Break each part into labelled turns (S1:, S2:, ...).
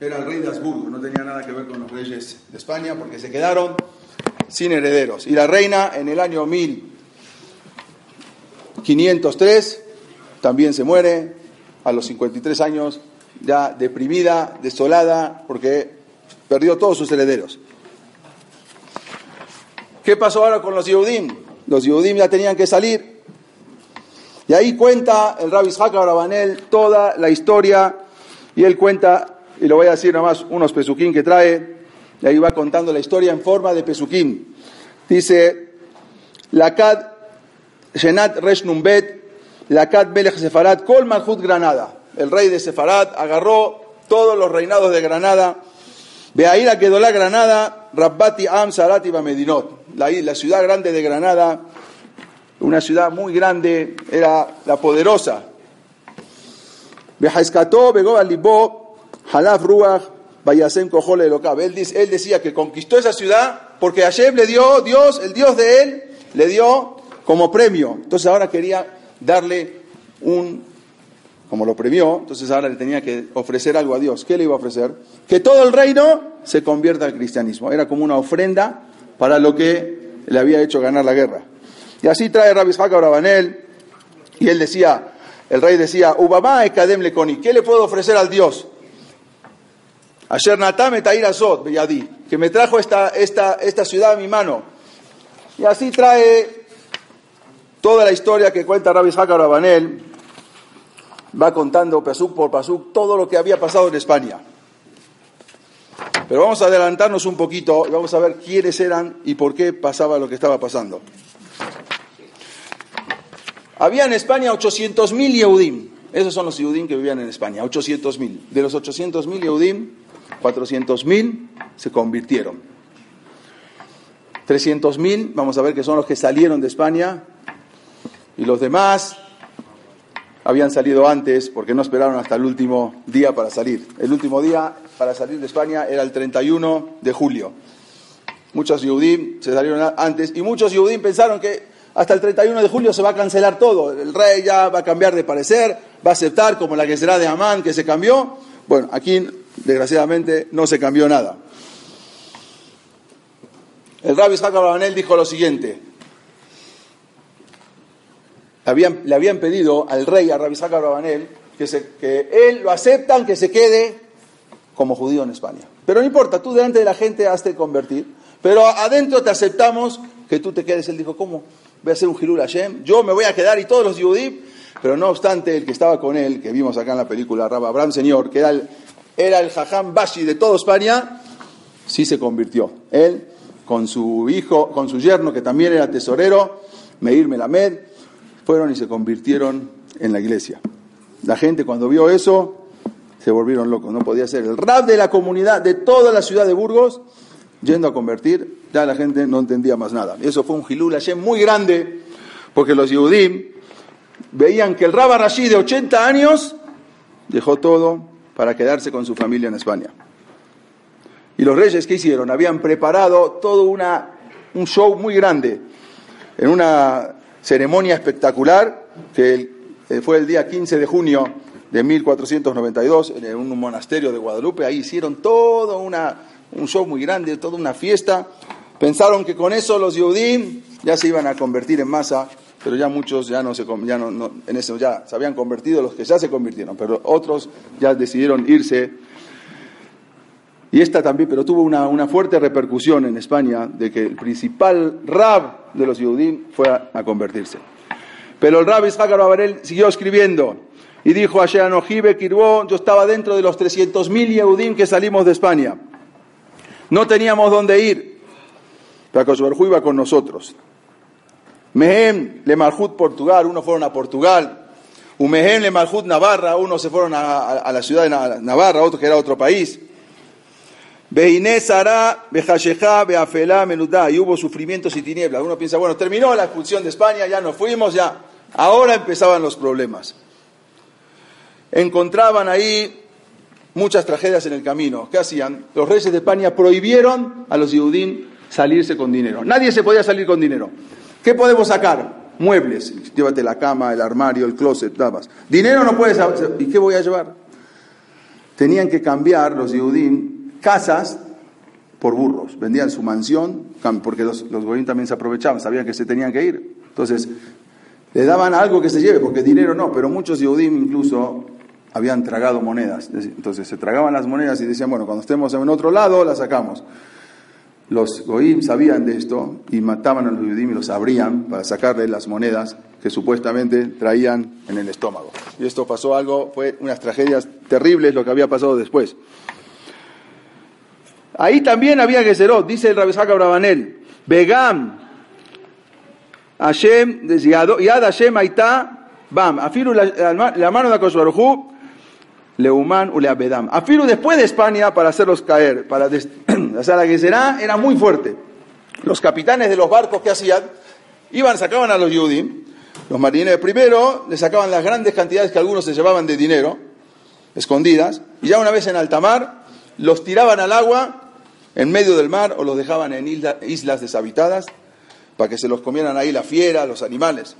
S1: era el rey de Habsburgo, no tenía nada que ver con los reyes de España porque se quedaron sin herederos. Y la reina en el año 1503 también se muere a los 53 años, ya deprimida, desolada, porque perdió todos sus herederos. ¿Qué pasó ahora con los Yehudim? Los Yehudim ya tenían que salir. Y ahí cuenta el Rabbi Ishaq Abrabanel toda la historia, y él cuenta, y lo voy a decir nomás, unos pesuquín que trae, y ahí va contando la historia en forma de pesuquín. Dice, Lakad Shenat Resh Numbet, Lakad Melech Sefarad, Kol Malchut Granada. El rey de Sefarad agarró todos los reinados de Granada. Beaira quedó la Granada, Rabbati Am Sarati Medinot. La, la ciudad grande de Granada, una ciudad muy grande, era la poderosa. Behaiskato, Begoba Libo, Halaf Ruach, Kohole Él, él decía que conquistó esa ciudad porque Hashem le dio, Dios, el Dios de él, le dio como premio. Entonces ahora quería darle un, como lo premió, entonces ahora le tenía que ofrecer algo a Dios. ¿Qué le iba a ofrecer? Que todo el reino se convierta al cristianismo. Era como una ofrenda para lo que le había hecho ganar la guerra. Y así trae Rabbi Brabanel, y él decía, el rey decía, Ubama Ekadem Lekoni, ¿qué le puedo ofrecer al Dios? Ayer Natame Tair Azot, que me trajo esta, esta, esta ciudad a mi mano. Y así trae toda la historia que cuenta Rabbi Ishaq Rabanel, va contando pasuk por pasuk todo lo que había pasado en España. Pero vamos a adelantarnos un poquito y vamos a ver quiénes eran y por qué pasaba lo que estaba pasando. Había en España 800.000 Yehudim. Esos son los Yehudim que vivían en España, 800.000. De los 800.000 Yehudim, 400.000 se convirtieron. 300.000, vamos a ver que son los que salieron de España, y los demás habían salido antes porque no esperaron hasta el último día para salir. El último día para salir de España era el 31 de julio. Muchos Yehudim se salieron antes y muchos Yehudim pensaron que hasta el 31 de julio se va a cancelar todo. El rey ya va a cambiar de parecer, va a aceptar como la que será de Amán que se cambió. Bueno, aquí Desgraciadamente no se cambió nada. El rabbi Isaac dijo lo siguiente. le habían pedido al rey, a rabbi Isaac que, que él lo aceptan, que se quede como judío en España. Pero no importa, tú delante de la gente has de convertir, pero adentro te aceptamos que tú te quedes. Él dijo, ¿cómo? Voy a hacer un Hilul Hashem, yo me voy a quedar y todos los judíos, pero no obstante, el que estaba con él, que vimos acá en la película, Rabbi Abraham Señor, que era el era el Jajam Bashi de toda España, sí se convirtió. Él, con su hijo, con su yerno, que también era tesorero, Meir Melamed, fueron y se convirtieron en la iglesia. La gente cuando vio eso, se volvieron locos, no podía ser. El rap de la comunidad, de toda la ciudad de Burgos, yendo a convertir, ya la gente no entendía más nada. Eso fue un Hilul Hashem muy grande, porque los Yehudim veían que el Rabba Rashid de 80 años dejó todo para quedarse con su familia en España. Y los reyes, ¿qué hicieron? Habían preparado todo una, un show muy grande, en una ceremonia espectacular, que eh, fue el día 15 de junio de 1492, en un monasterio de Guadalupe. Ahí hicieron todo una, un show muy grande, toda una fiesta. Pensaron que con eso los Yehudim ya se iban a convertir en masa pero ya muchos ya no se ya no, en eso ya se habían convertido los que ya se convirtieron, pero otros ya decidieron irse. Y esta también, pero tuvo una, una fuerte repercusión en España de que el principal rab de los Yehudim fue a, convertirse. Pero el rab Isaac Abarel siguió escribiendo y dijo a Sheanojibe Kirbo, yo estaba dentro de los 300.000 Yehudim que salimos de España. No teníamos dónde ir. Pero iba con nosotros. Mehem le Malhut Portugal, unos fueron a Portugal. Umehem le Malhut Navarra, unos se fueron a, la ciudad de Navarra, otro que era otro país. Beine Sara, Bejasheja, Beafelá, Menudá, y hubo sufrimientos y tinieblas. Uno piensa, bueno, terminó la expulsión de España, ya nos fuimos, ya. Ahora empezaban los problemas. Encontraban ahí muchas tragedias en el camino. ¿Qué hacían? Los reyes de España prohibieron a los judíos salirse con dinero. Nadie se podía salir con dinero. ¿Qué podemos sacar? Muebles. Llévate la cama, el armario, el closet, dabas. Dinero no puedes. ¿Y qué voy a llevar? tenían que cambiar los Yehudim casas por burros. Vendían su mansión, porque los, los goyim también se aprovechaban, sabían que se tenían que ir. Entonces, le daban algo que se lleve, porque dinero no, pero muchos Yehudim incluso habían tragado monedas. Entonces se tragaban las monedas y decían, bueno, cuando estemos en otro lado, las sacamos. Los goim sabían de esto y mataban a los Yehudim y los abrían para sacarle las monedas que supuestamente traían en el estómago. Y esto pasó algo, fue unas tragedias terribles lo que había pasado después. Ahí también había Geserot, dice el Rabesaka Brabanel, Begam, Hashem, Yad Hashem Aitá, Bam, Afiru la mano de Akosbarujú, Leuman u Leabedam. Afiru después de España para hacerlos caer, para hacer la Geserá era muy fuerte. Los capitanes de los barcos que hacían, iban, sacaban a los Yudim, los marineros primero le sacaban las grandes cantidades que algunos se llevaban de dinero, escondidas, y ya una vez en alta mar, los tiraban al agua en medio del mar o los dejaban en islas deshabitadas para que se los comieran ahí la fiera, los animales.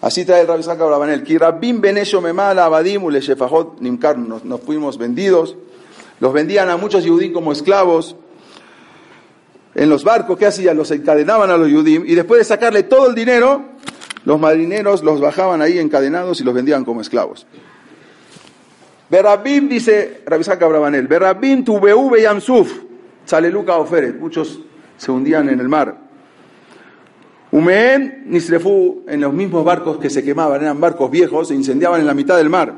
S1: Así trae el Rabbi Isaac Abrabanel. Kirabim benesho memala abadim nimkar. Nos fuimos vendidos. Los vendían a muchos judíos como esclavos. En los barcos, ¿qué hacían? Los encadenaban a los judíos y después de sacarle todo el dinero, los marineros los bajaban ahí encadenados y los vendían como esclavos. Berabim, dice Rabisaka Abrabanel, Berabim tu yamsuf, Luca oferet. Muchos se hundían en el mar. Umeen Nisrefu, en los mismos barcos que se quemaban, eran barcos viejos, se incendiaban en la mitad del mar.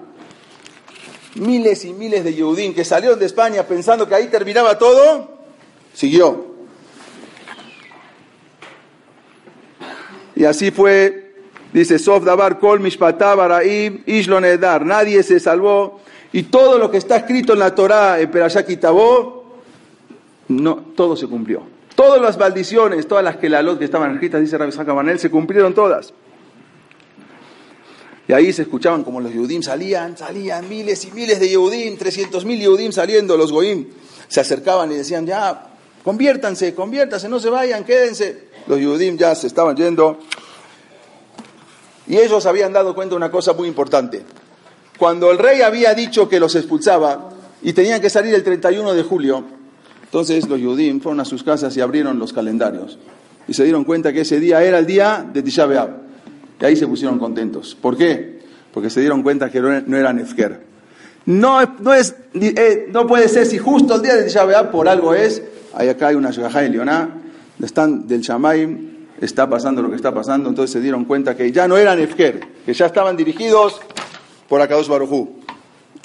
S1: Miles y miles de Yehudín que salieron de España pensando que ahí terminaba todo, siguió. Y así fue, dice Sof Dabar Kol nadie se salvó. Y todo lo que está escrito en la Torá, en Perashá no, todo se cumplió. Todas las maldiciones, todas las que la lot que estaban escritas, dice Rabbi Manel, se cumplieron todas. Y ahí se escuchaban como los Yehudim salían, salían miles y miles de Yehudim, 300 mil Yehudim saliendo, los Goim se acercaban y decían, ya, conviértanse, conviértanse, no se vayan, quédense. Los Yehudim ya se estaban yendo. Y ellos habían dado cuenta de una cosa muy importante. Cuando el rey había dicho que los expulsaba y tenían que salir el 31 de julio, entonces los Yudim fueron a sus casas y abrieron los calendarios. Y se dieron cuenta que ese día era el día de Tisha B'Av. Y ahí se pusieron contentos. ¿Por qué? Porque se dieron cuenta que no era Nefker. No, no, es, eh, no puede ser si justo el día de Tisha B'Av por algo es. Ahí acá hay una Shugajá en Leoná. Están del Shamaim. Está pasando lo que está pasando. Entonces se dieron cuenta que ya no eran Nefker. Que ya estaban dirigidos por Akadosh Barujú.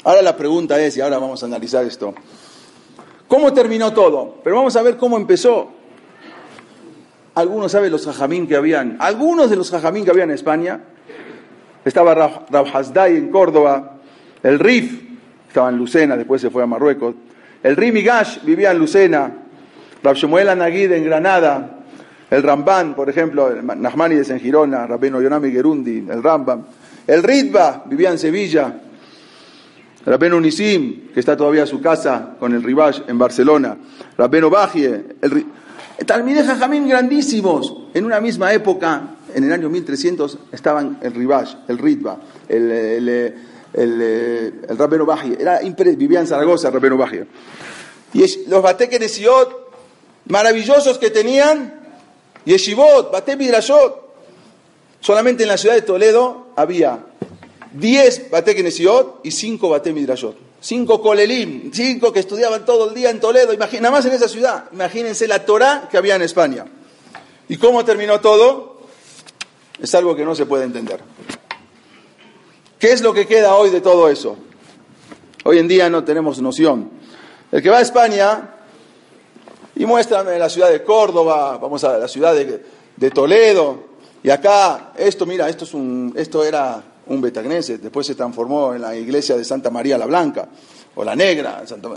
S1: Ahora la pregunta es, y ahora vamos a analizar esto. ¿Cómo terminó todo? Pero vamos a ver cómo empezó. Algunos saben los jajamín que habían, algunos de los jajamín que había en España. Estaba Rab en Córdoba, el Rif estaba en Lucena, después se fue a Marruecos. El Rimigash vivía en Lucena, Rab Shemuel Anagid en Granada, el Ramban, por ejemplo, Nahmanides en Girona, Rabeno Yonami Gerundi, el Rambam. El Ritba vivía en Sevilla, Rabén Unisim, que está todavía a su casa con el Ribash en Barcelona. Rabén Bajie, el Talmideh Jajamín grandísimos. En una misma época, en el año 1300, estaban el Ribash, el Ritba, el, el, el, el Rabén Era vivía en Zaragoza Rabén Bajie. Y los Batekenesiot maravillosos que tenían, Yeshivot, Bate Midrashot. Solamente en la ciudad de Toledo había 10 Bate y 5 Bate Midrashot. 5 Kolelim, 5 que estudiaban todo el día en Toledo, nada más en esa ciudad. Imagínense la Torah que había en España. ¿Y cómo terminó todo? Es algo que no se puede entender. ¿Qué es lo que queda hoy de todo eso? Hoy en día no tenemos noción. El que va a España y muéstrame la ciudad de Córdoba, vamos a la ciudad de, de Toledo, y acá, esto, mira, esto, es un, esto era un Betagneset, después se transformó en la iglesia de Santa María la Blanca, o la Negra. Santa...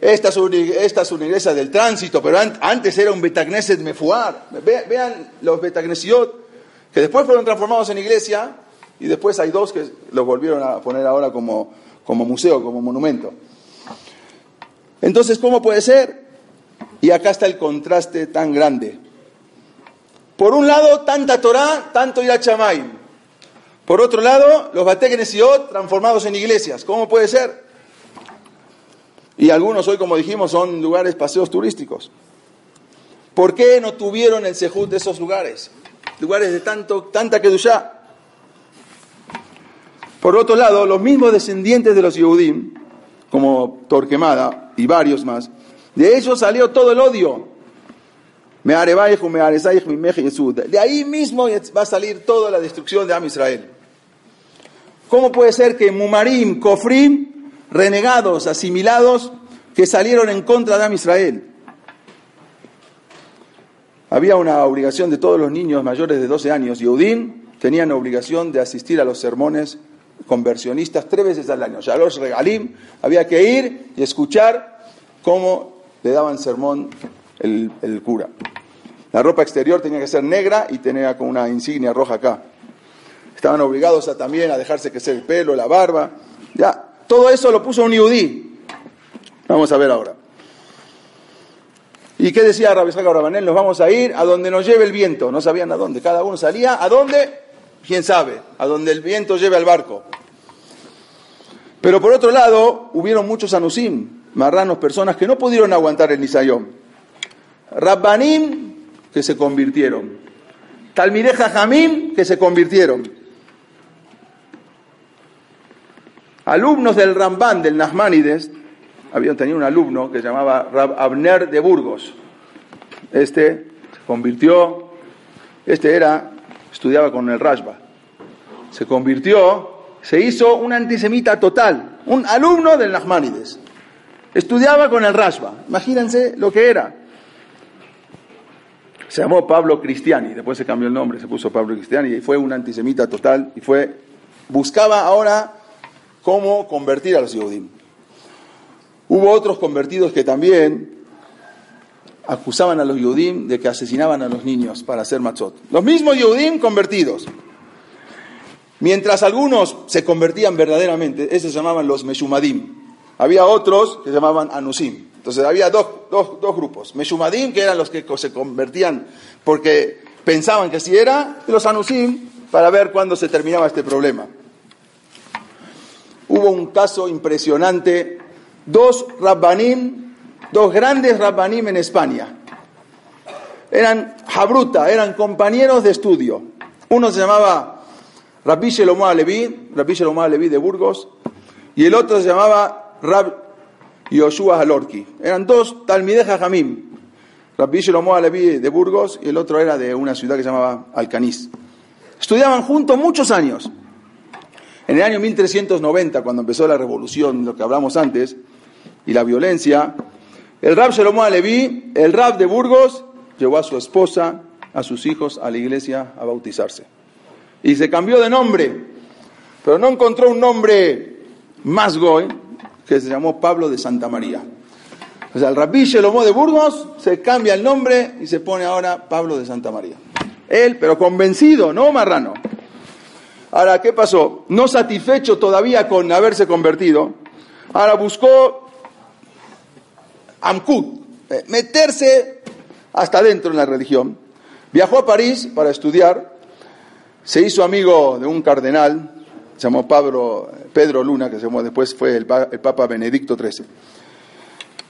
S1: Esta, es una, esta es una iglesia del tránsito, pero antes era un Betagneset Mefuar. vean los Betagnesiot, que después fueron transformados en iglesia, y después hay dos que los volvieron a poner ahora como, museo, como monumento. Entonces, ¿cómo puede ser? Y acá está el contraste tan grande. Por un lado, tanta Torah, tanto Irachamay. Por otro lado, los Bategnesiot transformados en iglesias. ¿Cómo puede ser? Y algunos hoy, como dijimos, son lugares, paseos turísticos. ¿Por qué no tuvieron el sejud de esos lugares? Lugares de tanto, tanta kedushá. Por otro lado, los mismos descendientes de los Yehudim, como Torquemada y varios más, de ellos salió todo el odio. De ahí mismo va a salir toda la destrucción de Am Israel. ¿Cómo puede ser que Mumarim, Kofrim, renegados, asimilados, que salieron en contra de Am Israel? Había una obligación de todos los niños mayores de 12 años, Yehudim, tenían obligación de asistir a los sermones conversionistas tres veces al año. Ya los regalim, había que ir y escuchar cómo le daban sermón el, el, cura. La ropa exterior tenía que ser negra y tenía con una insignia roja acá. Estaban obligados a, también a dejarse crecer el pelo, la barba. Ya, todo eso lo puso un yudí. Vamos a ver ahora. ¿Y qué decía Rabbi Isaac Abrabanel? Nos vamos a ir a donde nos lleve el viento. No sabían a dónde. Cada uno salía. ¿A dónde? ¿Quién sabe? A donde el viento lleve al barco. Pero por otro lado, hubieron muchos anusim, marranos, personas que no pudieron aguantar el nisayón. Rabbanim, que se convirtieron. Talmideja Jamim, que se convirtieron. Alumnos del Ramban, del Nachmanides, habían tenido un alumno que se llamaba Rab Abner de Burgos. Este se convirtió, este era, estudiaba con el Rashba. Se convirtió, se hizo un antisemita total, un alumno del Nachmanides. Estudiaba con el Rashba. Imagínense lo que era. Se llamó Pablo Cristiani, después se cambió el nombre, se puso Pablo Cristiani y fue un antisemita total y fue buscaba ahora cómo convertir a los judíos. Hubo otros convertidos que también acusaban a los Yehudim de que asesinaban a los niños para hacer machot. Los mismos Yehudim convertidos. Mientras algunos se convertían verdaderamente, esos se llamaban los Meshumadim. Había otros que se llamaban Anusim. Entonces había dos, dos, dos grupos. Meshumadim, que eran los que se convertían porque pensaban que así era, y los Anusim, para ver cuándo se terminaba este problema. Hubo un caso impresionante dos rabbanim, dos grandes rabbanim en España. Eran Jabruta, eran compañeros de estudio. Uno se llamaba Rabbi Shelomo Alevi, Rabbi Shelomo Alevi de Burgos, y el otro se llamaba Rab Yoshua Halorki. Eran dos Talmideja Jamim. Rabbi Shelomo Alevi de Burgos y el otro era de una ciudad que se llamaba Alcaniz. Estudiaban juntos muchos años. En el año 1390, cuando empezó la revolución, lo que hablamos antes, y la violencia, el Rab Shalom Alevi, el Rab de Burgos, llevó a su esposa, a sus hijos a la iglesia a bautizarse. Y se cambió de nombre, pero no encontró un nombre más goy, que se llamó Pablo de Santa María. O sea, el Rabbi Shalom de Burgos se cambia el nombre y se pone ahora Pablo de Santa María. Él, pero convencido, no marrano. Ahora, ¿qué pasó? No satisfecho todavía con haberse convertido, ahora buscó Amkut, eh, meterse hasta dentro en la religión. Viajó a París para estudiar, se hizo amigo de un cardenal, se llamó Pedro Luna, que se llamó después fue el, el Papa Benedicto XIII.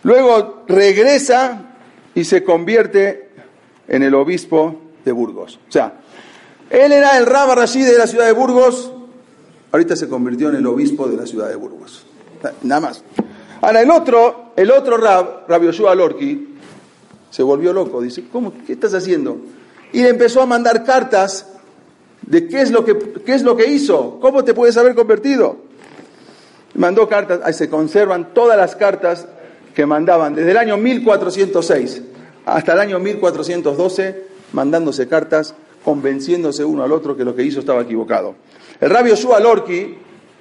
S1: Luego regresa y se convierte en el obispo de Burgos. O sea, él era el Rabba Rashid de la ciudad de Burgos, ahorita se convirtió en el obispo de la ciudad de Burgos. Nada más. Ahora, el otro, el otro Rab, Rabbi Yoshua Lorki, se volvió loco. Dice, ¿cómo? ¿Qué estás haciendo? Y le empezó a mandar cartas de qué es lo que, qué es lo que hizo, cómo te puedes haber convertido. Mandó cartas, ahí se conservan todas las cartas que mandaban desde el año 1406 hasta el año 1412, mandándose cartas, convenciéndose uno al otro que lo que hizo estaba equivocado. El rabio Yoshua Lorki,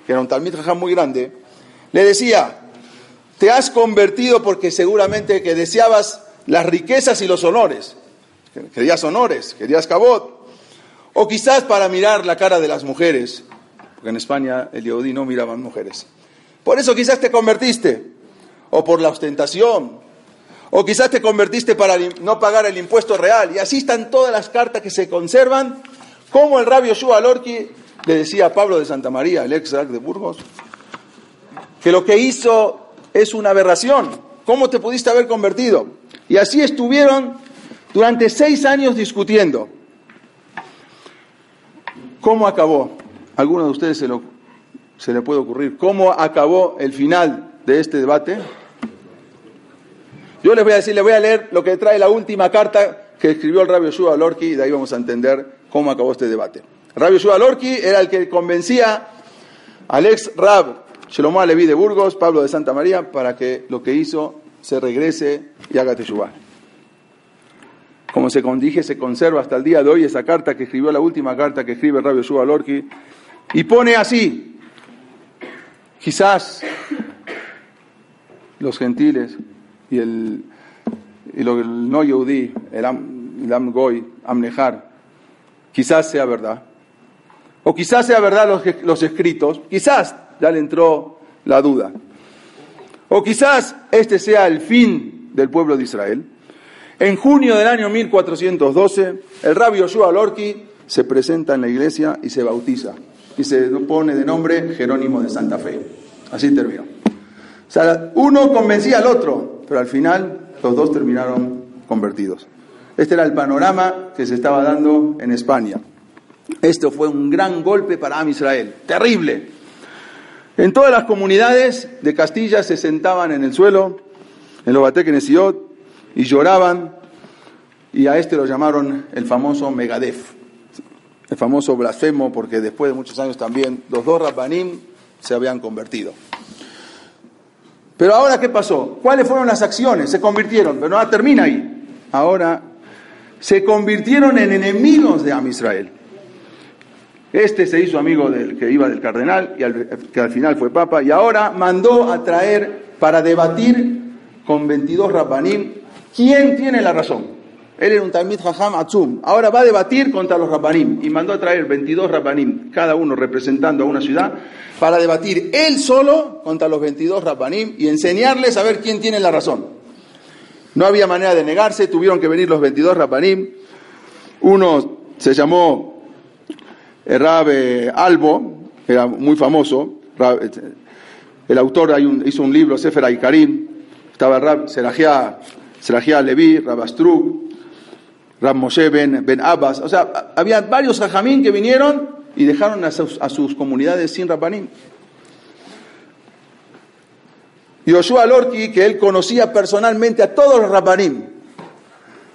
S1: que era un talmid muy grande, le decía, te has convertido porque seguramente que deseabas las riquezas y los honores. Querías honores, querías cabot. O quizás para mirar la cara de las mujeres, porque en España el Yehudi no miraban mujeres. Por eso quizás te convertiste. O por la ostentación. O quizás te convertiste para no pagar el impuesto real. Y así están todas las cartas que se conservan. Como el rabio Shua Lorki le decía a Pablo de Santa María, el ex de Burgos, que lo que hizo es una aberración. ¿Cómo te pudiste haber convertido? Y así estuvieron durante seis años discutiendo. ¿Cómo acabó? ¿Alguno de ustedes se, lo, se le puede ocurrir? ¿Cómo acabó el final de este debate? Yo les voy a decir, les voy a leer lo que trae la última carta que escribió el rabio Shua Lorki y de ahí vamos a entender cómo acabó este debate. Rabio Shua Lorki era el que convencía al ex rab Shlomo Leví de Burgos, Pablo de Santa María, para que lo que hizo se regrese y haga Teshuvah. Como se dije, se conserva hasta el día de hoy esa carta que escribió, la última carta que escribe el rabio Shua Lorki, y pone así, quizás los gentiles y el, y lo, el no yehudí, el, am, goy, amnejar, quizás sea verdad. O quizás sea verdad los, los escritos, quizás ya le entró la duda. O quizás este sea el fin del pueblo de Israel. En junio del año 1412, el rabio Yoshua Lorki se presenta en la iglesia y se bautiza. Y se pone de nombre Jerónimo de Santa Fe. Así terminó. O sea, uno convencía al otro, pero al final los dos terminaron convertidos. Este era el panorama que se estaba dando en España. Esto fue un gran golpe para Am Israel, terrible. En todas las comunidades de Castilla se sentaban en el suelo, en los Batekenesiot, y lloraban, y a este lo llamaron el famoso Megadef, el famoso blasfemo, porque después de muchos años también los dos Rabbanim se habían convertido. Pero ahora, ¿qué pasó? ¿Cuáles fueron las acciones? Se convirtieron, pero no termina ahí. Ahora se convirtieron en enemigos de Am Israel. Este se hizo amigo del que iba del cardenal, y que al final fue papa, y ahora mandó a traer para debatir con 22 rabbanim quién tiene la razón. Él era un Talmid Hajam Atzum. Ahora va a debatir contra los rabbanim y mandó a traer 22 rabbanim, cada uno representando a una ciudad, para debatir él solo contra los 22 rabbanim y enseñarles a ver quién tiene la razón. No había manera de negarse, tuvieron que venir los 22 rabbanim. Uno se llamó eh, Rabe Albo, era muy famoso. Eh, el autor hizo un libro, Sefer Aikarim. Estaba Rab Serajia, Serajia Levi, Rabastruk, Rab Moshe ben, ben Abbas. O sea, había varios jajamín que vinieron y dejaron a sus, comunidades sin Rabbanim. Yoshua Lorki, que él conocía personalmente a todos los Rabbanim,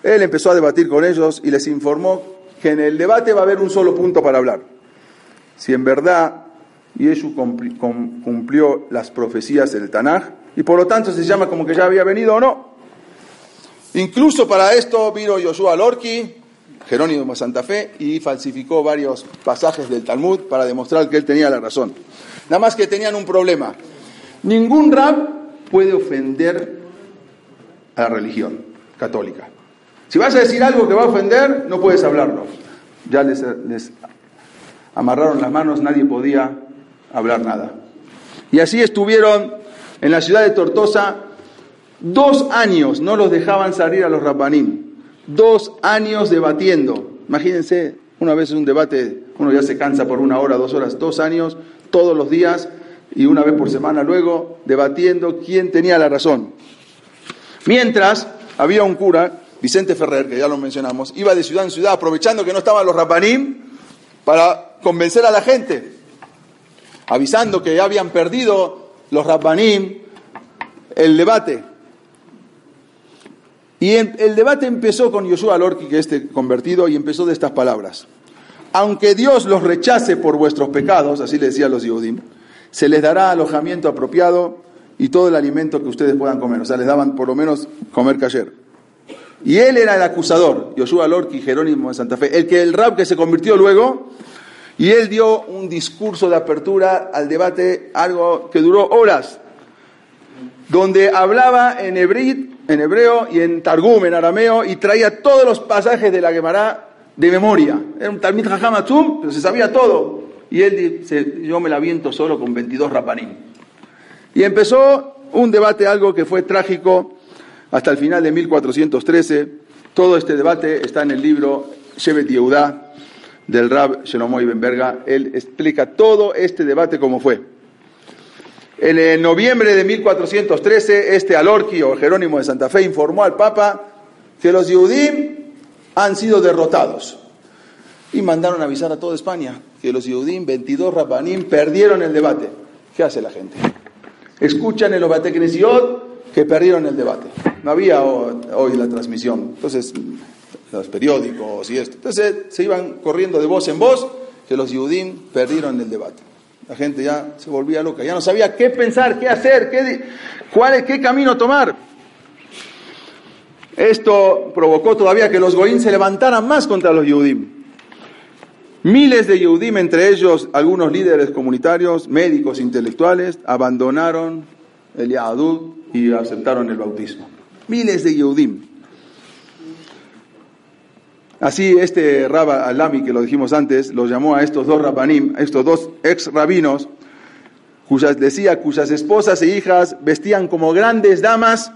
S1: él empezó a debatir con ellos y les informó que en el debate va a haber un solo punto para hablar. Si en verdad Yeshu cumplió las profecías del Tanaj, y por lo tanto se llama como que ya había venido o no. Incluso para esto vino Yoshua Lorki, Jerónimo de Santa Fe y falsificó varios pasajes del Talmud para demostrar que él tenía la razón. Nada más que tenían un problema. Ningún rab puede ofender a la religión católica. Si vas a decir algo que va a ofender, no puedes hablarlo. Ya les, les amarraron las manos, nadie podía hablar nada. Y así estuvieron en la ciudad de Tortosa dos años, no los dejaban salir a los rabbanim dos años debatiendo. Imagínense, una vez en un debate, uno ya se cansa por una hora, dos horas, dos años, todos los días y una vez por semana luego, debatiendo quién tenía la razón. Mientras, había un cura, Vicente Ferrer, que ya lo mencionamos, iba de ciudad en ciudad aprovechando que no estaban los rapanim para convencer a la gente, avisando que ya habían perdido los rapanim el debate. Y el debate empezó con Yoshua Lorki, que este convertido, y empezó de estas palabras. Aunque Dios los rechace por vuestros pecados, así le decía los Yehudim, se les dará alojamiento apropiado y todo el alimento que ustedes puedan comer. O sea, les daban por lo menos comer cayer. Y él era el acusador, Yoshua Lorki, Jerónimo de Santa Fe, el que el rab que se convirtió luego, y él dio un discurso de apertura al debate, algo que duró horas, donde hablaba en hebreo, en hebreo y en Targum, en arameo, y traía todos los pasajes de la Gemara de memoria. Era un Talmid Jajam pero se sabía todo. Y él dice, yo me la viento solo con 22 rapanim. Y empezó un debate, algo que fue trágico, hasta el final de 1413. Todo este debate está en el libro Shevet Yehudá del Rab Shelomo Benberga. Él explica todo este debate como fue. En noviembre de 1413, este Alorqui o Jerónimo de Santa Fe informó al Papa que los Yehudim han sido derrotados. Y mandaron avisar a toda España que los Yehudim, 22 Rabbanim, perdieron el debate. ¿Qué hace la gente? Escuchan en los que perdieron el debate. No había hoy la transmisión. Entonces, los periódicos y esto. Entonces se iban corriendo de voz en voz que los Yehudim perdieron el debate. La gente ya se volvía loca, ya no sabía qué pensar, qué hacer, qué, cuál, qué camino tomar. Esto provocó todavía que los Goín se levantaran más contra los Yehudim. Miles de Yehudim, entre ellos algunos líderes comunitarios, médicos, intelectuales, abandonaron el Yahadud y aceptaron el bautismo. Miles de Yehudim. Así este Rabba Alami, que lo dijimos antes, los llamó a estos dos Rabbanim, estos dos ex rabinos, cuyas decía cuyas esposas e hijas vestían como grandes damas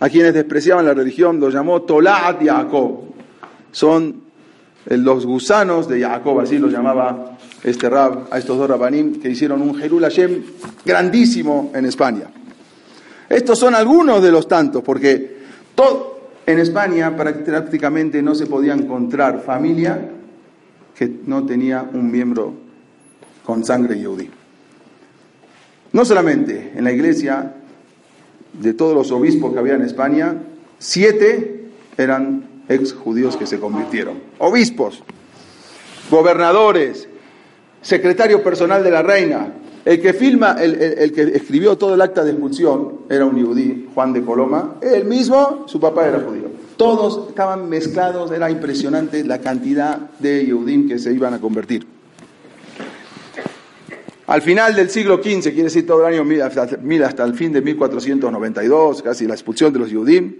S1: a quienes despreciaban la religión, los llamó Tolaat Jacob. Son los gusanos de Jacob, así los llamaba este Rab, a estos dos Rabbanim que hicieron un Jerul Hashem grandísimo en España. Estos son algunos de los tantos, porque todo, en España prácticamente no se podía encontrar familia que no tenía un miembro con sangre yudí. No solamente en la iglesia, de todos los obispos que había en España, siete eran ex judíos que se convirtieron. Obispos, gobernadores, secretario personal de la reina, el que filma, el, que escribió todo el acta de expulsión era un yudí, Juan de Coloma. Él mismo, su papá era judío. Todos estaban mezclados, era impresionante la cantidad de yudim que se iban a convertir. Al final del siglo XV, quiere decir todo el año 1000 hasta, el fin de 1492, casi la expulsión de los yudim,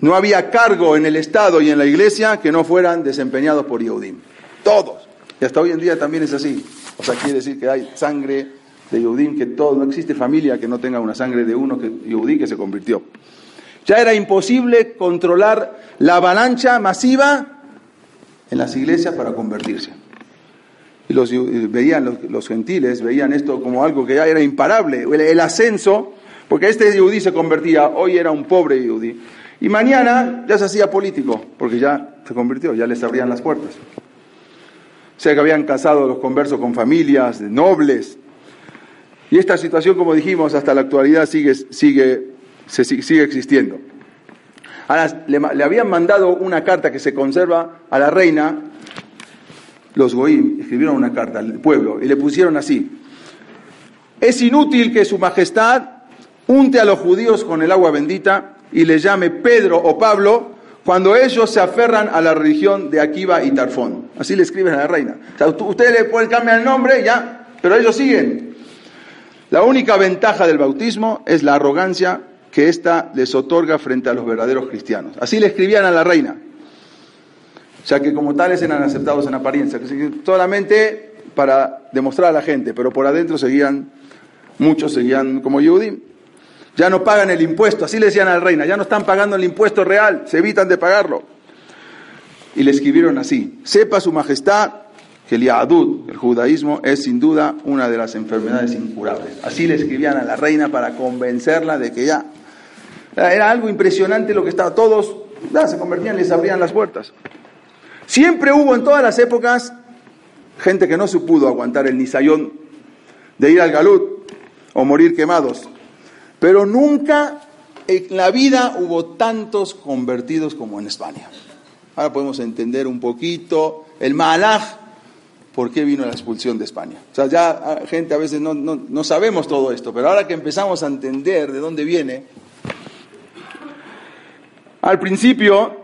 S1: no había cargo en el Estado y en la Iglesia que no fueran desempeñados por yudim. Todos. Y hasta hoy en día también es así. O sea, quiere decir que hay sangre de Yehudim, que todo, no existe familia que no tenga una sangre de uno que, Yehudí que se convirtió. Ya era imposible controlar la avalancha masiva en las iglesias para convertirse. Y los, veían, los, gentiles veían esto como algo que ya era imparable, el, ascenso, porque este Yehudí se convertía, hoy era un pobre Yehudí, y mañana ya se hacía político, porque ya se convirtió, ya les abrían las puertas. Sea que habían casado los conversos con familias nobles. Y esta situación, como dijimos, hasta la actualidad sigue, sigue, sigue existiendo. Le, le, habían mandado una carta que se conserva a la reina, los Goim escribieron una carta al pueblo y le pusieron así, es inútil que su majestad unte a los judíos con el agua bendita y le llame Pedro o Pablo cuando ellos se aferran a la religión de Akiva y Tarfón. Así le escriben a la reina. ustedes le pueden cambiar el nombre, ya, pero ellos siguen. La única ventaja del bautismo es la arrogancia que ésta les otorga frente a los verdaderos cristianos. Así le escribían a la reina. O sea que como tales eran aceptados en apariencia, solamente para demostrar a la gente, pero por adentro seguían, muchos seguían como Yehudi ya no pagan el impuesto, así le decían a la reina, ya no están pagando el impuesto real, se evitan de pagarlo. Y le escribieron así, sepa su majestad que el Yahadud, el judaísmo, es sin duda una de las enfermedades incurables. Así le escribían a la reina para convencerla de que ya era algo impresionante lo que estaba, todos se convertían, les abrían las puertas. Siempre hubo en todas las épocas gente que no se pudo aguantar el nisayón de ir al galut o morir quemados. Pero nunca en la vida hubo tantos convertidos como en España. Ahora podemos entender un poquito el malaj, por qué vino la expulsión de España. O sea, ya ah, gente a veces no, no, sabemos todo esto, pero ahora que empezamos a entender de dónde viene, al principio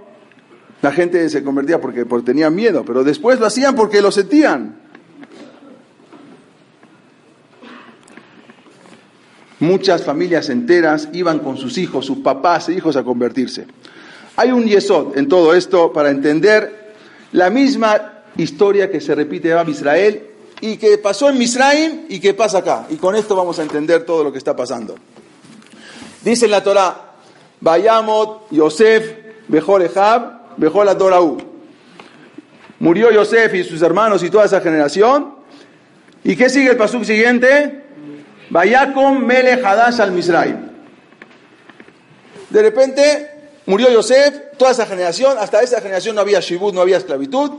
S1: la gente se convertía porque, porque tenía miedo, pero después lo hacían porque lo sentían. Muchas familias enteras iban con sus hijos, sus papás e hijos a convertirse. Hay un yesod en todo esto para entender la misma historia que se repite en Israel y que pasó en Misraim y que pasa acá. Y con esto vamos a entender todo lo que está pasando. Dice en la Torah, Bayamot, Yosef, Bejol Ejab, Bejol Adoraú. Murió Yosef y sus hermanos y toda esa generación ¿Y qué sigue el pasuk siguiente? Mele Hadash al Misraim. De repente murió Yosef, toda esa generación, hasta esa generación no había shibud, no había esclavitud.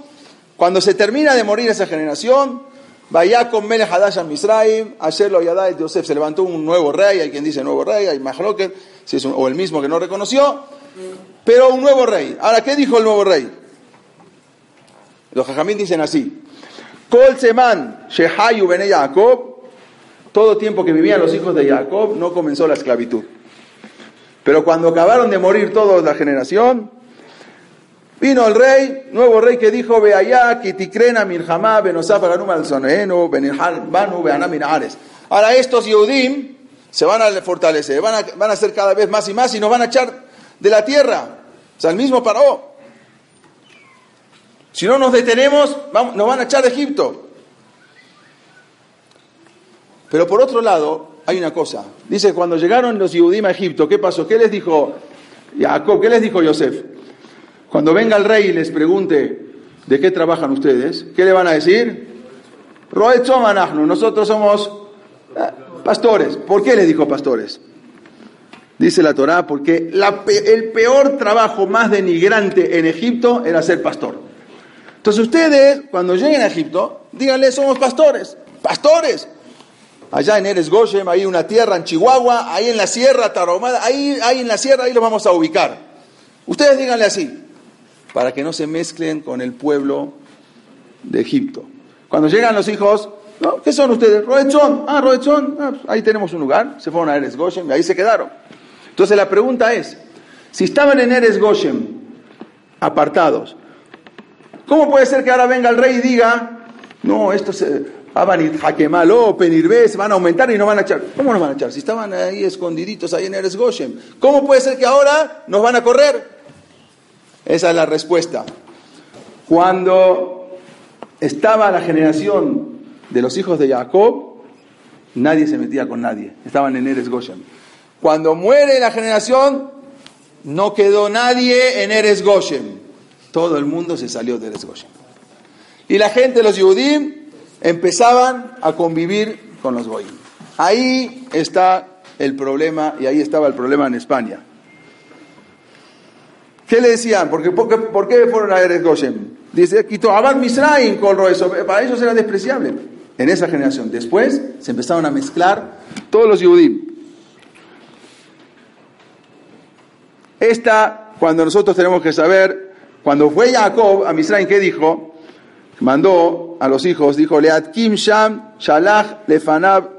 S1: Cuando se termina de morir esa generación, Vayakom Mele Hadash al Misraim, ayer lo de Yosef, se levantó un nuevo rey, hay quien dice nuevo rey, hay Mahloket, si es o el mismo que no reconoció, pero un nuevo rey. Ahora, ¿qué dijo el nuevo rey? Los jajamín dicen así, Kol Seman Shehayu Bene Jacob, todo tiempo que vivían los hijos de Jacob no comenzó la esclavitud. Pero cuando acabaron de morir toda la generación, vino el rey, nuevo rey que dijo, ve allá, kitikrena mirjamá, benosafa ganuma al banu beanaminares. Ahora estos Yehudim se van a fortalecer, van a, van a ser cada vez más y más y nos van a echar de la tierra. O sea, el mismo paró. Si no nos detenemos, nos van a echar de Egipto. Pero por otro lado, hay una cosa. Dice, cuando llegaron los Yehudim a Egipto, ¿qué pasó? ¿Qué les dijo Jacob? ¿Qué les dijo Yosef? Cuando venga el rey y les pregunte de qué trabajan ustedes, ¿qué le van a decir? nosotros somos eh, pastores. ¿Por qué les dijo pastores? Dice la Torá, porque el peor trabajo más denigrante en Egipto era ser pastor. Entonces ustedes, cuando lleguen a Egipto, díganle, somos pastores, pastores. Allá en Eres Goshem, hay una tierra en Chihuahua, ahí en la sierra Tarahumada, ahí, ahí en la sierra, ahí los vamos a ubicar. Ustedes díganle así, para que no se mezclen con el pueblo de Egipto. Cuando llegan los hijos, ¿no? ¿qué son ustedes? Roechón, ah, Roechón, ah, pues ahí tenemos un lugar, se fueron a Eres Goshem y ahí se quedaron. Entonces la pregunta es, si estaban en Eres Goshem, apartados, ¿Cómo puede ser que ahora venga el rey y diga, no, estos se Jaquemaló, Penirbe, se van a aumentar y no van a echar? ¿Cómo nos van a echar? Si estaban ahí escondiditos, ahí en Eres Goshem. ¿Cómo puede ser que ahora nos van a correr? Esa es la respuesta. Cuando estaba la generación de los hijos de Jacob, nadie se metía con nadie. Estaban en Eres Goshem. Cuando muere la generación, no quedó nadie en Eres Goshem todo el mundo se salió de Eretz Y la gente, los Yehudim, empezaban a convivir con los Goyim. Ahí está el problema, y ahí estaba el problema en España. ¿Qué le decían? ¿Por qué, por qué, fueron a Eretz Goshen? Dice, Quito Abad Misraim, eso. Para ellos era despreciable en esa generación. Después se empezaron a mezclar todos los Yehudim. Esta, cuando nosotros tenemos que saber cuando fue Jacob a Misraim, ¿qué dijo? Mandó a los hijos, dijo, Leat Kim Sham, Shalach, Lefanab,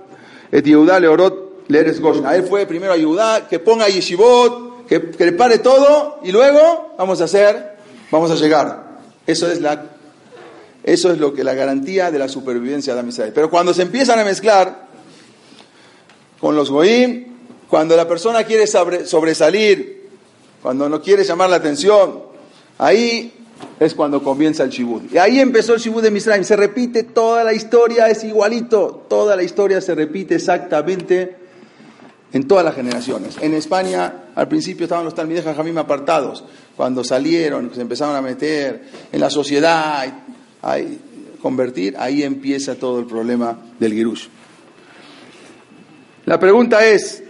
S1: Et Yehuda, Leorot, Leres él fue primero a que ponga Yeshivot, que prepare todo, y luego vamos a hacer, vamos a llegar. Eso es la eso es lo que la garantía de la supervivencia de Israel. Pero cuando se empiezan a mezclar con los goim, cuando la persona quiere sobresalir, cuando no quiere llamar la atención, Ahí es cuando comienza el Shibud. Y ahí empezó el Shibud de Misraim. Se repite toda la historia, es igualito. Toda la historia se repite exactamente en todas las generaciones. En España, al principio estaban los Talmideh Jamim apartados. Cuando salieron, se empezaron a meter en la sociedad, a convertir, ahí empieza todo el problema del Girush. La pregunta es,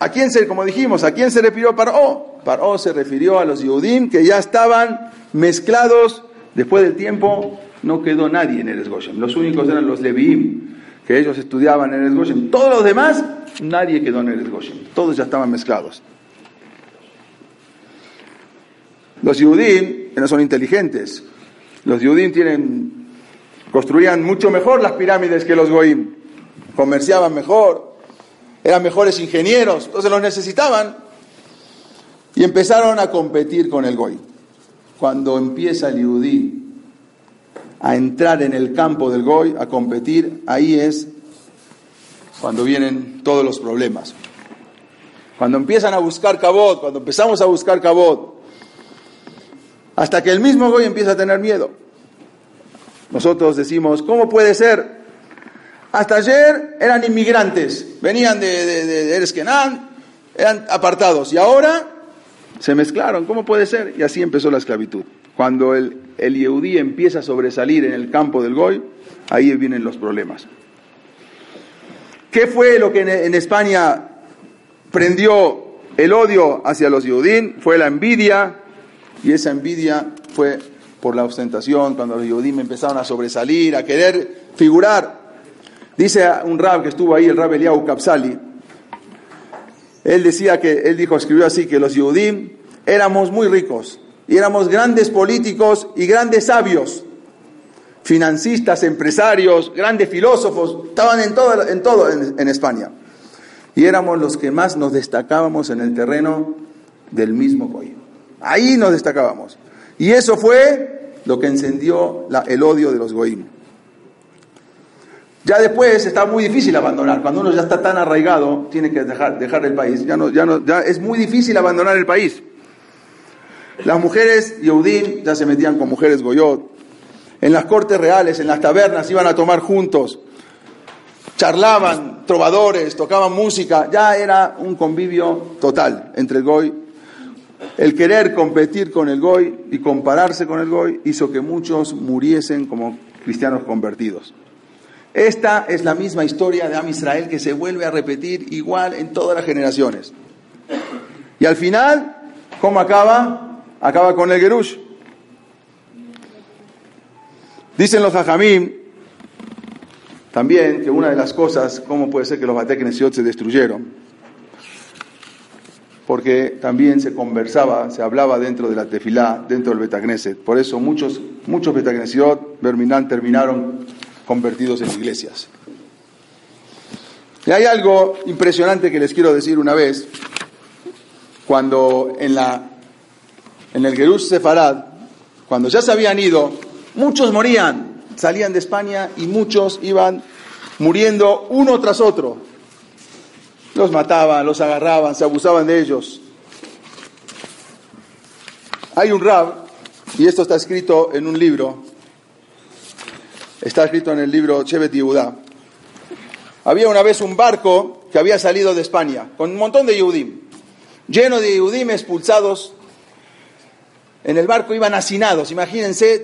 S1: ¿a quién se, como dijimos, a quién se refirió Paró? Paró se refirió a los Yehudim que ya estaban mezclados. Después del tiempo no quedó nadie en Eres Goshen. Los únicos eran los Leviim, que ellos estudiaban en Goshen. Todos los demás, nadie quedó en Goshen. Todos ya estaban mezclados. Los Yehudim no son inteligentes. Los Yehudim construían mucho mejor las pirámides que los Goim. Comerciaban mejor, eran mejores ingenieros, entonces los necesitaban. Y empezaron a competir con el Goy. Cuando empieza el Yudí a entrar en el campo del Goy, a competir, ahí es cuando vienen todos los problemas. Cuando empiezan a buscar cabot, cuando empezamos a buscar cabot, hasta que el mismo Goy empieza a tener miedo. Nosotros decimos, ¿cómo puede ser? Hasta ayer eran inmigrantes, venían de, de, de, eran apartados, y ahora se mezclaron, ¿cómo puede ser? Y así empezó la esclavitud. Cuando el, el Yehudí empieza a sobresalir en el campo del Goy, ahí vienen los problemas. ¿Qué fue lo que en España prendió el odio hacia los Yudín? Fue la envidia, y esa envidia fue por la ostentación, cuando los Yudín empezaron a sobresalir, a querer figurar. Dice un rab que estuvo ahí, el rab Eliyahu Kapsali, él decía que, él dijo, escribió así, que los Yudim éramos muy ricos y éramos grandes políticos y grandes sabios, financistas, empresarios, grandes filósofos, estaban en todo, en, todo en, España. Y éramos los que más nos destacábamos en el terreno del mismo Goy. Ahí nos destacábamos. Y eso fue lo que encendió el odio de los Goim. Ya después está muy difícil abandonar. Cuando uno ya está tan arraigado, tiene que dejar, el país. Ya, no, ya, no, ya es muy difícil abandonar el país. Las mujeres Yehudim ya se metían con mujeres Goyot. En las cortes reales, en las tabernas, iban a tomar juntos. Charlaban, trovadores, tocaban música. Ya era un convivio total entre el Goy. El querer competir con el Goy y compararse con el Goy hizo que muchos muriesen como cristianos convertidos. Esta es la misma historia de Am Israel que se vuelve a repetir igual en todas las generaciones. Y al final, ¿cómo acaba? Acaba con el Gerush. Dicen los Hajamim también que una de las cosas, ¿cómo puede ser que los Batek se destruyeron? Porque también se conversaba, se hablaba dentro de la tefilá, dentro del Betagneset. Por eso muchos, muchos terminaron convertidos en iglesias. Y hay algo impresionante que les quiero decir una vez, cuando en, la, en el Gerus Sefarad, cuando ya se habían ido, muchos morían, salían de España y muchos iban muriendo uno tras otro. Los mataban, los agarraban, se abusaban de ellos. Hay un rab, y esto está escrito en un libro, Está escrito en el libro Chevet Yehudá. Había una vez un barco que había salido de España con un montón de Yehudim, lleno de Yehudim expulsados. En el barco iban hacinados, imagínense,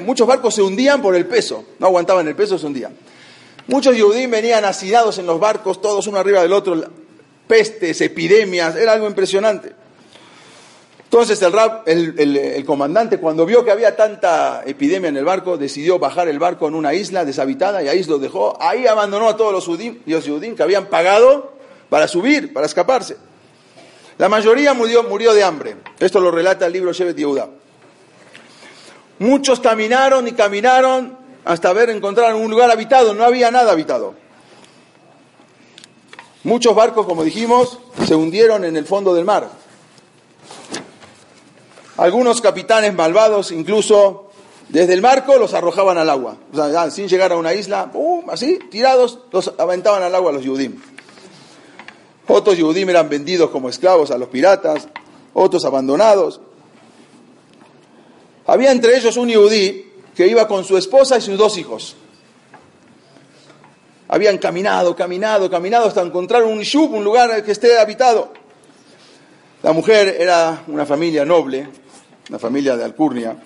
S1: muchos barcos se hundían por el peso, no aguantaban el peso, se hundían. Muchos Yehudim venían hacinados en los barcos, todos uno arriba del otro, pestes, epidemias, era algo impresionante. Entonces el, el, comandante, cuando vio que había tanta epidemia en el barco, decidió bajar el barco en una isla deshabitada y ahí lo dejó. Ahí abandonó a todos los judíos que habían pagado para subir, para escaparse. La mayoría murió, murió de hambre. Esto lo relata el libro Shevet Yehuda. Muchos caminaron y caminaron hasta ver encontrar un lugar habitado. No había nada habitado. Muchos barcos, como dijimos, se hundieron en el fondo del mar. Algunos capitanes malvados incluso desde el marco los arrojaban al agua. O sea, sin llegar a una isla, así, tirados, los aventaban al agua los yudim. Otros yudim eran vendidos como esclavos a los piratas, otros abandonados. Había entre ellos un yudí que iba con su esposa y sus dos hijos. Habían caminado, caminado, caminado hasta encontrar un shub, un lugar que esté habitado. La mujer era una familia noble, una familia de Alcurnia,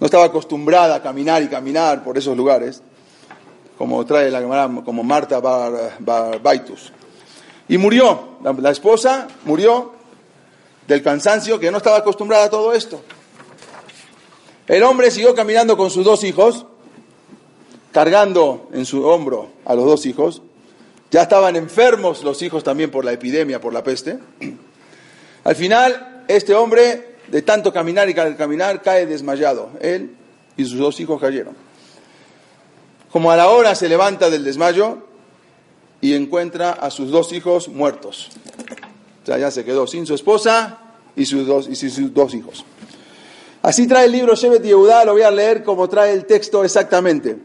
S1: no estaba acostumbrada a caminar y caminar por esos lugares, como trae la como Marta Bar, Baitus. Y murió, la, esposa murió del cansancio, que no estaba acostumbrada a todo esto. El hombre siguió caminando con sus dos hijos, cargando en su hombro a los dos hijos. Ya estaban enfermos los hijos también por la epidemia, por la peste. Al final, este hombre de tanto caminar y caminar, cae desmayado. Él y sus dos hijos cayeron. Como a la hora se levanta del desmayo y encuentra a sus dos hijos muertos. O sea, ya se quedó sin su esposa y sus dos, hijos. Así trae el libro Shevet Yehudá, lo voy a leer como trae el texto exactamente.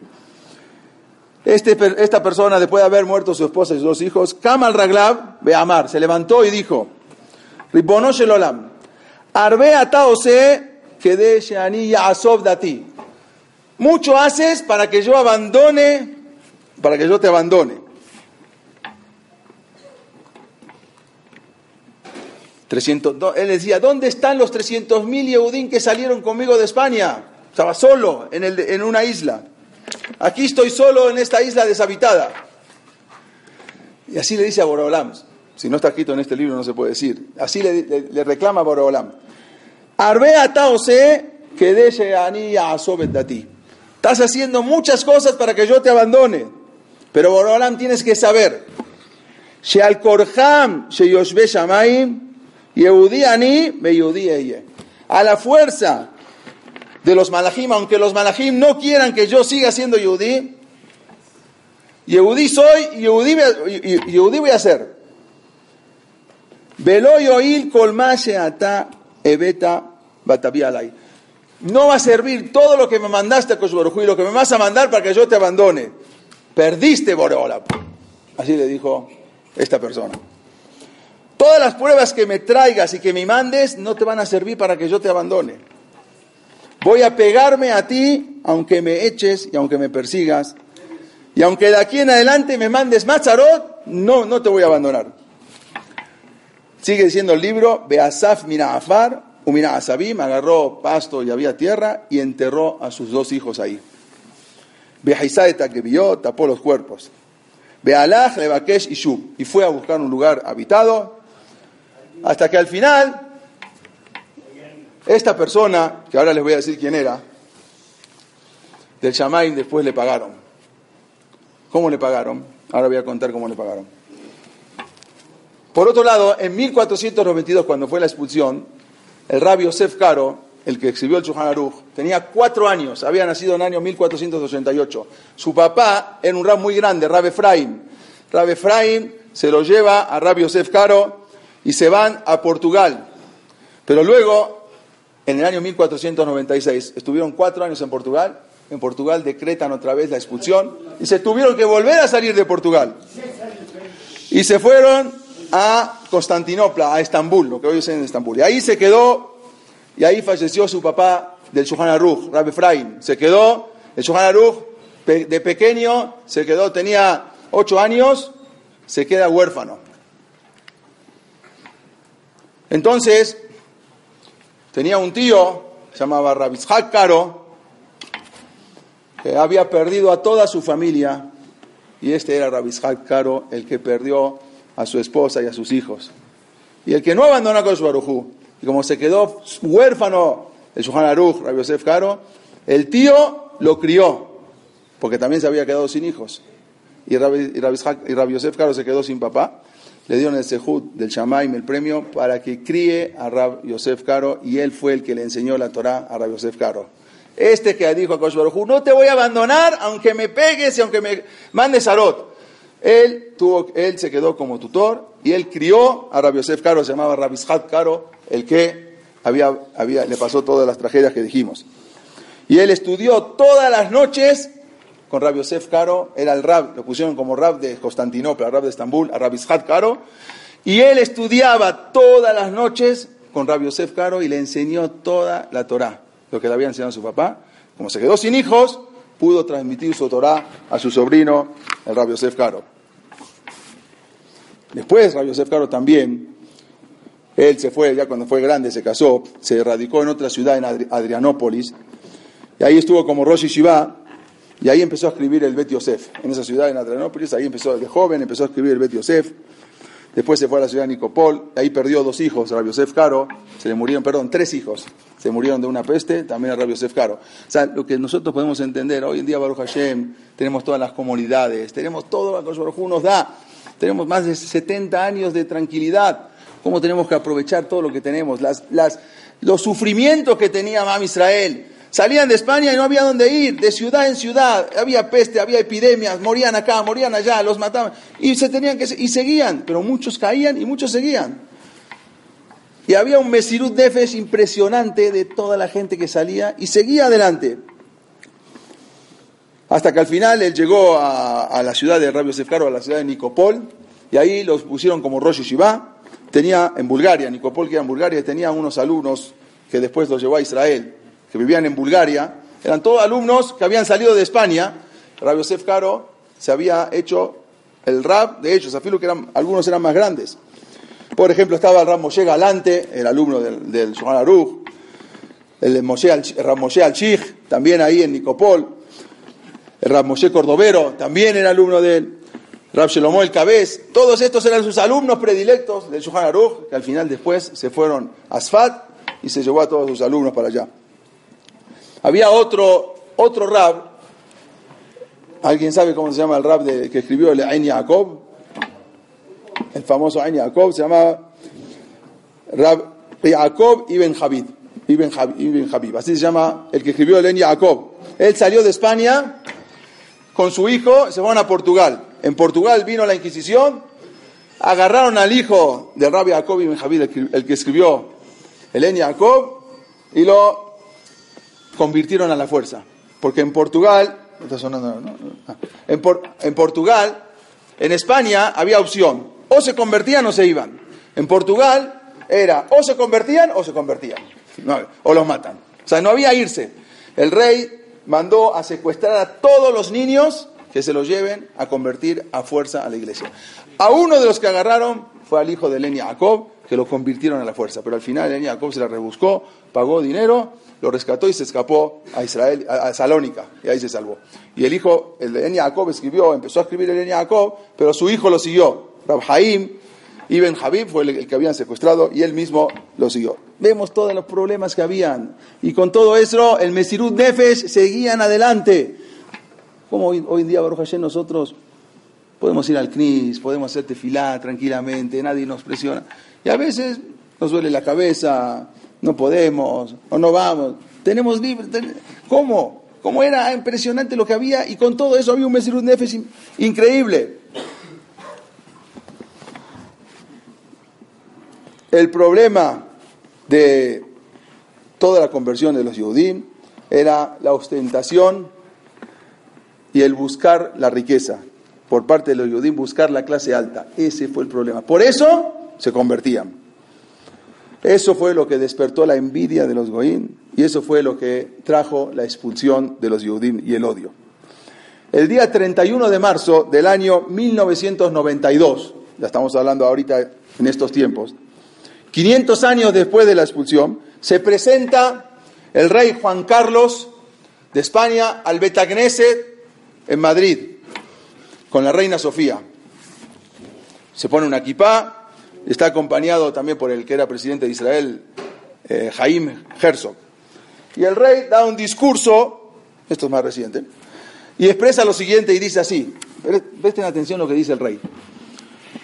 S1: Este, esta persona, después de haber muerto su esposa y sus dos hijos, Kamal Raglab, ve amar, se levantó y dijo, Ribonosh el Olam, Mucho haces para que yo abandone, para que yo te abandone. 300, él decía, ¿dónde están los 300.000 Yehudín que salieron conmigo de España? Estaba solo en, el, en una isla. Aquí estoy solo en esta isla deshabitada. Y así le dice a Borolam, si no está escrito en este libro no se puede decir, así le, reclama a Borolam. Arbea taose que deje a sobet ti. Estás haciendo muchas cosas para que yo te abandone. Pero Borolam tienes que saber. Yehudi. A la fuerza de los malachim, aunque los malachim no quieran que yo siga siendo yehudi, yehudi soy y yehudi voy a ser. Velo yoil kolma ata ebeta. No va a servir todo lo que me mandaste a y lo que me vas a mandar para que yo te abandone. Perdiste, Boreola. Así le dijo esta persona. Todas las pruebas que me traigas y que me mandes no te van a servir para que yo te abandone. Voy a pegarme a ti aunque me eches y aunque me persigas. Y aunque de aquí en adelante me mandes Mazarot, no, no te voy a abandonar. Sigue diciendo el libro, Beasaf Afar, Umina Asabim agarró pasto y había tierra y enterró a sus dos hijos ahí. que vio, tapó los cuerpos. Bealach, Levakesh y Shub. Y fue a buscar un lugar habitado. Hasta que al final, esta persona, que ahora les voy a decir quién era, del Shamaim después le pagaron. ¿Cómo le pagaron? Ahora voy a contar cómo le pagaron. Por otro lado, en 1492, cuando fue la expulsión, el rabbi Yosef Caro, el que escribió el Shulchan Aruch, tenía cuatro años, había nacido en el año 1488. Su papá era un rab muy grande, Rab Efraim. Rab Efraim se lo lleva a rabbi Yosef Caro y se van a Portugal. Pero luego, en el año 1496, estuvieron cuatro años en Portugal. En Portugal decretan otra vez la expulsión y se tuvieron que volver a salir de Portugal. Y se fueron a Constantinopla, a Estambul, lo que hoy es en Estambul. Y ahí se quedó, y ahí falleció su papá del Shulchan Aruch, Rabbi Efraim. Se quedó, el Shulchan Aruch, de pequeño, se quedó, tenía ocho años, se queda huérfano. Entonces, tenía un tío, se llamaba Rabizhak Karo, que había perdido a toda su familia, y este era Rabizhak Karo, el que perdió a su esposa y a sus hijos. Y el que no abandonó a Kosh y como se quedó huérfano el Shuhan Aruch, Rabbi Yosef Caro, el tío lo crió, porque también se había quedado sin hijos. Y Rabbi, y Yosef Caro se quedó sin papá. Le dieron el Sehut del Shamaim, el premio, para que críe a Rab Yosef Caro, y él fue el que le enseñó la Torah a Rab Yosef Caro. Este que dijo a Kosh no te voy a abandonar aunque me pegues y aunque me mandes arot. Él, tuvo, él se quedó como tutor y él crió a Rabbi Yosef Caro, se llamaba Rabishat Caro, el que había, había, le pasó todas las tragedias que dijimos. Y él estudió todas las noches con Rabbi Yosef Caro, era el rab, lo pusieron como rab de Constantinopla, rab de Estambul, a Rabishat Caro, y él estudiaba todas las noches con Rabbi Yosef Caro y le enseñó toda la Torah, lo que le había enseñado a su papá. Como se quedó sin hijos, pudo transmitir su Torah a su sobrino, el Rabbi Yosef Caro. Después, Rabbi Yosef Caro también, él se fue, ya cuando fue grande, se casó, se radicó en otra ciudad, en Adrianópolis, y ahí estuvo como Rosh Shiva, y ahí empezó a escribir el Bet Yosef. En esa ciudad, en Adrianópolis, ahí empezó de joven, empezó a escribir el Bet Yosef. Después se fue a la ciudad de Nicopol, ahí perdió dos hijos, Rabbi Yosef Caro, se le murieron, perdón, tres hijos, se murieron de una peste, también a Yosef Caro. O sea, lo que nosotros podemos entender, hoy en día Baruch Hashem, tenemos todas las comunidades, tenemos todo lo que Baruch nos da, tenemos más de 70 años de tranquilidad, cómo tenemos que aprovechar todo lo que tenemos, las, las, los sufrimientos que tenía Mam Israel, Salían de España y no había dónde ir, de ciudad en ciudad, había peste, había epidemias, morían acá, morían allá, los mataban y se tenían que y seguían, pero muchos caían y muchos seguían. Y había un Mesirut Nefesh impresionante de toda la gente que salía y seguía adelante. Hasta que al final él llegó a, la ciudad de Rabio Sefcaro, a la ciudad de Nicopol, y ahí los pusieron como Rosh Shiva. Tenía en Bulgaria, Nicopol que era en Bulgaria, tenía unos alumnos que después los llevó a Israel vivían en Bulgaria, eran todos alumnos que habían salido de España. Rabbi Yosef Caro se había hecho el rab de ellos, afirmo que eran, algunos eran más grandes. Por ejemplo, estaba el Rab Moshe Galante, el alumno del, del Shohan el, Moshe, el Rab también ahí en Nicopol, el Rab Moshe Cordovero, también era alumno de él, Rab Shelomo el Cabez, todos estos eran sus alumnos predilectos del Shuhan Aruch, que al final después se fueron a Sfat y se llevó a todos sus alumnos para allá. Había otro, otro Rab, ¿alguien sabe cómo se llama el Rab de, que escribió el Ain Yaakov? El famoso Ain Yaakov se llamaba Rab Yaakov Ibn Habib. Ibn Habib, así se llama el que escribió el Ain Yaakov. Él salió de España con su hijo, se fueron a Portugal. En Portugal vino la Inquisición, agarraron al hijo del rabbi Jacob ibn Javid, el que escribió el Jacob, y lo convirtieron a la fuerza. Porque en Portugal, ah, en, en Portugal, en España había opción, o se convertían o se iban. En Portugal era o se convertían o se convertían, o los matan. O sea, no había irse. El rey mandó a secuestrar a todos los niños que se los lleven a convertir a fuerza a la iglesia. A uno de los que agarraron fue al hijo de Leni Jacob, que lo convirtieron a la fuerza. Pero al final Leni Jacob se la rebuscó, pagó dinero, lo rescató y se escapó a Israel, a Salónica, y ahí se salvó. Y el hijo, el de Jacob, escribió, empezó a escribir el Jacob, pero su hijo lo siguió. Rabhaim Ibn Habib fue el que habían secuestrado y él mismo lo siguió. Vemos todos los problemas que habían. Y con todo eso, el Mesirut Nefesh seguían adelante. Como hoy, en día, Baruch nosotros podemos ir al CNIS, podemos hacer tefilá tranquilamente, nadie nos presiona. Y a veces nos duele la cabeza, no podemos, o no vamos. Tenemos libre. ¿Cómo? ¿Cómo era impresionante lo que había? Y con todo eso había un Mesirut Nefesh increíble. El problema de toda la conversión de los Yehudim era la ostentación y el buscar la riqueza. Por parte de los Yehudim, buscar la clase alta. Ese fue el problema. Por eso se convertían. Eso fue lo que despertó la envidia de los Goín y eso fue lo que trajo la expulsión de los Yehudim y el odio. El día 31 de marzo del año 1992, ya estamos hablando ahorita en estos tiempos, 500 años después de la expulsión, se presenta el rey Juan Carlos de España al Betagneset en Madrid con la reina Sofía. Se pone una equipa, está acompañado también por el que era presidente de Israel, eh, Jaime Herzog. Y el rey da un discurso, esto es más reciente, y expresa lo siguiente y dice así, presten atención a lo que dice el rey.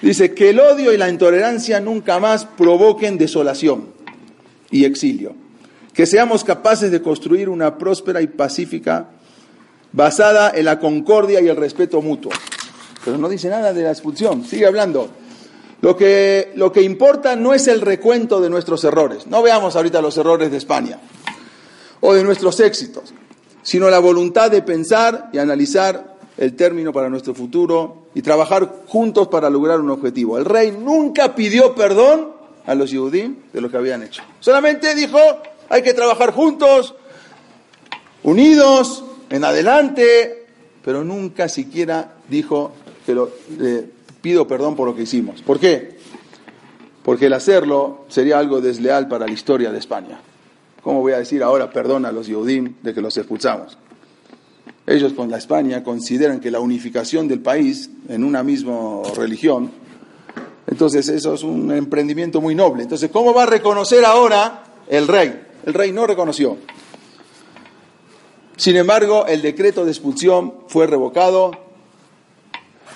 S1: Dice que el odio y la intolerancia nunca más provoquen desolación y exilio. Que seamos capaces de construir una próspera y pacífica basada en la concordia y el respeto mutuo. Pero no dice nada de la expulsión, sigue hablando. Lo que, lo que importa no es el recuento de nuestros errores. No veamos ahorita los errores de España o de nuestros éxitos, sino la voluntad de pensar y analizar el término para nuestro futuro y trabajar juntos para lograr un objetivo. El rey nunca pidió perdón a los Yehudim de lo que habían hecho. Solamente dijo, hay que trabajar juntos, unidos, en adelante, pero nunca siquiera dijo que lo, pido perdón por lo que hicimos. ¿Por qué? Porque el hacerlo sería algo desleal para la historia de España. ¿Cómo voy a decir ahora perdón a los Yehudim de que los expulsamos? Ellos con la España consideran que la unificación del país en una misma religión, entonces eso es un emprendimiento muy noble. Entonces, ¿cómo va a reconocer ahora el rey? El rey no reconoció. Sin embargo, el decreto de expulsión fue revocado,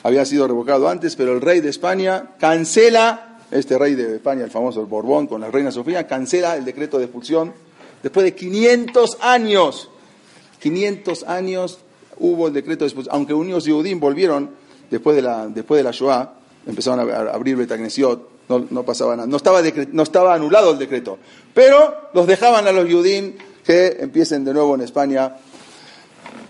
S1: había sido revocado antes, pero el rey de España cancela, este rey de España, el famoso Borbón con la reina Sofía, cancela el decreto de expulsión después de 500 años. 500 años hubo el decreto de expulsión, aunque unidos Yehudim volvieron después de la, después de la Shoah, empezaron a abrir Betagnesiot, no, no pasaba nada, no estaba, no estaba anulado el decreto, pero los dejaban a los Yehudim que empiecen de nuevo en España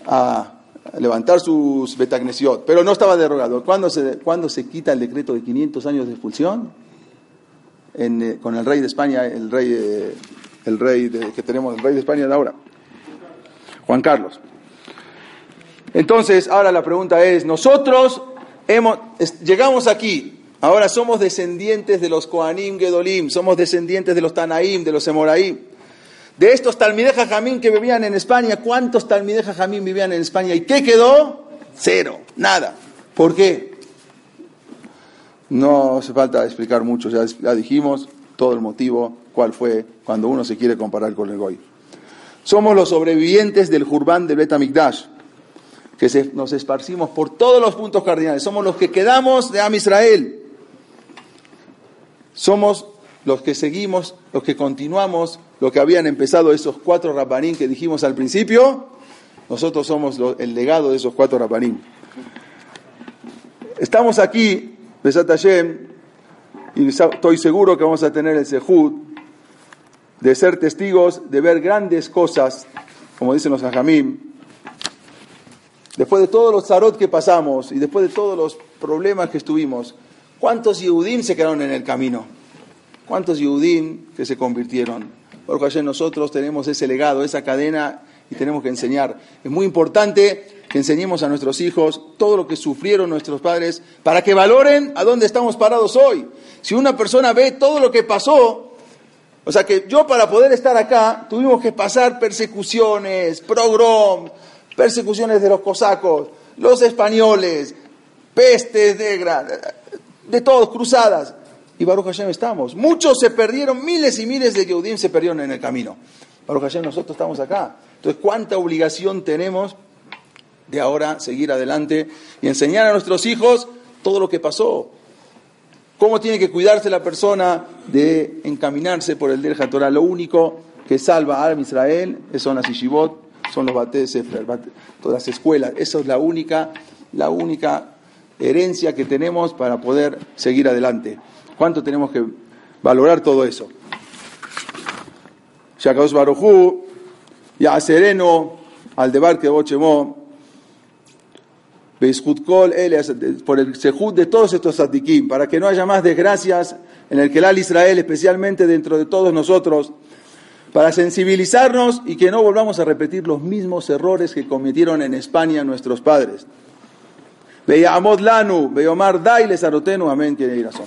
S1: a levantar sus Betagnesiot, pero no estaba derogado. ¿Cuándo se, ¿cuándo se quita el decreto de 500 años de expulsión? Eh, con el rey de España, el rey, eh, el rey que tenemos, el rey de España de ahora. Juan Carlos. Entonces, ahora la pregunta es, nosotros hemos, llegamos aquí, ahora somos descendientes de los Koanim Gedolim, somos descendientes de los Tanaim, de los Emoraim. De estos Talmideh Jamín que vivían en España, ¿cuántos Talmideh Jamín vivían en España? ¿Y qué quedó? Cero, nada. ¿Por qué? No hace falta explicar mucho, ya, dijimos todo el motivo, cuál fue cuando uno se quiere comparar con el Goy. Somos los sobrevivientes del Jurban del Betamikdash, que se, nos esparcimos por todos los puntos cardinales. Somos los que quedamos de Am Israel. Somos los que seguimos, los que continuamos lo que habían empezado esos cuatro rabanín que dijimos al principio. Nosotros somos el legado de esos cuatro rabanín. Estamos aquí, Besat Hashem, y estoy seguro que vamos a tener el sejud de ser testigos, de ver grandes cosas, como dicen los ajamim, después de todos los zarot que pasamos y después de todos los problemas que estuvimos, ¿cuántos Yehudim se quedaron en el camino? ¿Cuántos Yehudim que se convirtieron? Porque ayer nosotros tenemos ese legado, esa cadena y tenemos que enseñar. Es muy importante que enseñemos a nuestros hijos todo lo que sufrieron nuestros padres para que valoren a dónde estamos parados hoy. Si una persona ve todo lo que pasó, o sea que yo para poder estar acá tuvimos que pasar persecuciones, progrom, persecuciones de los cosacos, los españoles, pestes negras, de todos, cruzadas. Y Baruch Hashem estamos. Muchos se perdieron, miles y miles de Yehudim se perdieron en el camino. Baruch Hashem, nosotros estamos acá. Entonces, ¿cuánta obligación tenemos de ahora seguir adelante y enseñar a nuestros hijos todo lo que pasó? ¿Cómo tiene que cuidarse la persona de encaminarse por el Derja Torah? Lo único que salva a Israel son las Ishibot, son los Bate Sefer, todas las escuelas. Esa es la única, la única herencia que tenemos para poder seguir adelante. ¿Cuánto tenemos que valorar todo eso? Shakados Barujú, Ya Sereno, Aldebar que Bochemó, por el sejud de todos estos satiquim, para que no haya más desgracias en el Kelal Israel, especialmente dentro de todos nosotros, para sensibilizarnos y que no volvamos a repetir los mismos errores que cometieron en España nuestros padres. ויעמוד לנו ויאמר די לצרותינו, אמן, כן יהי רצון.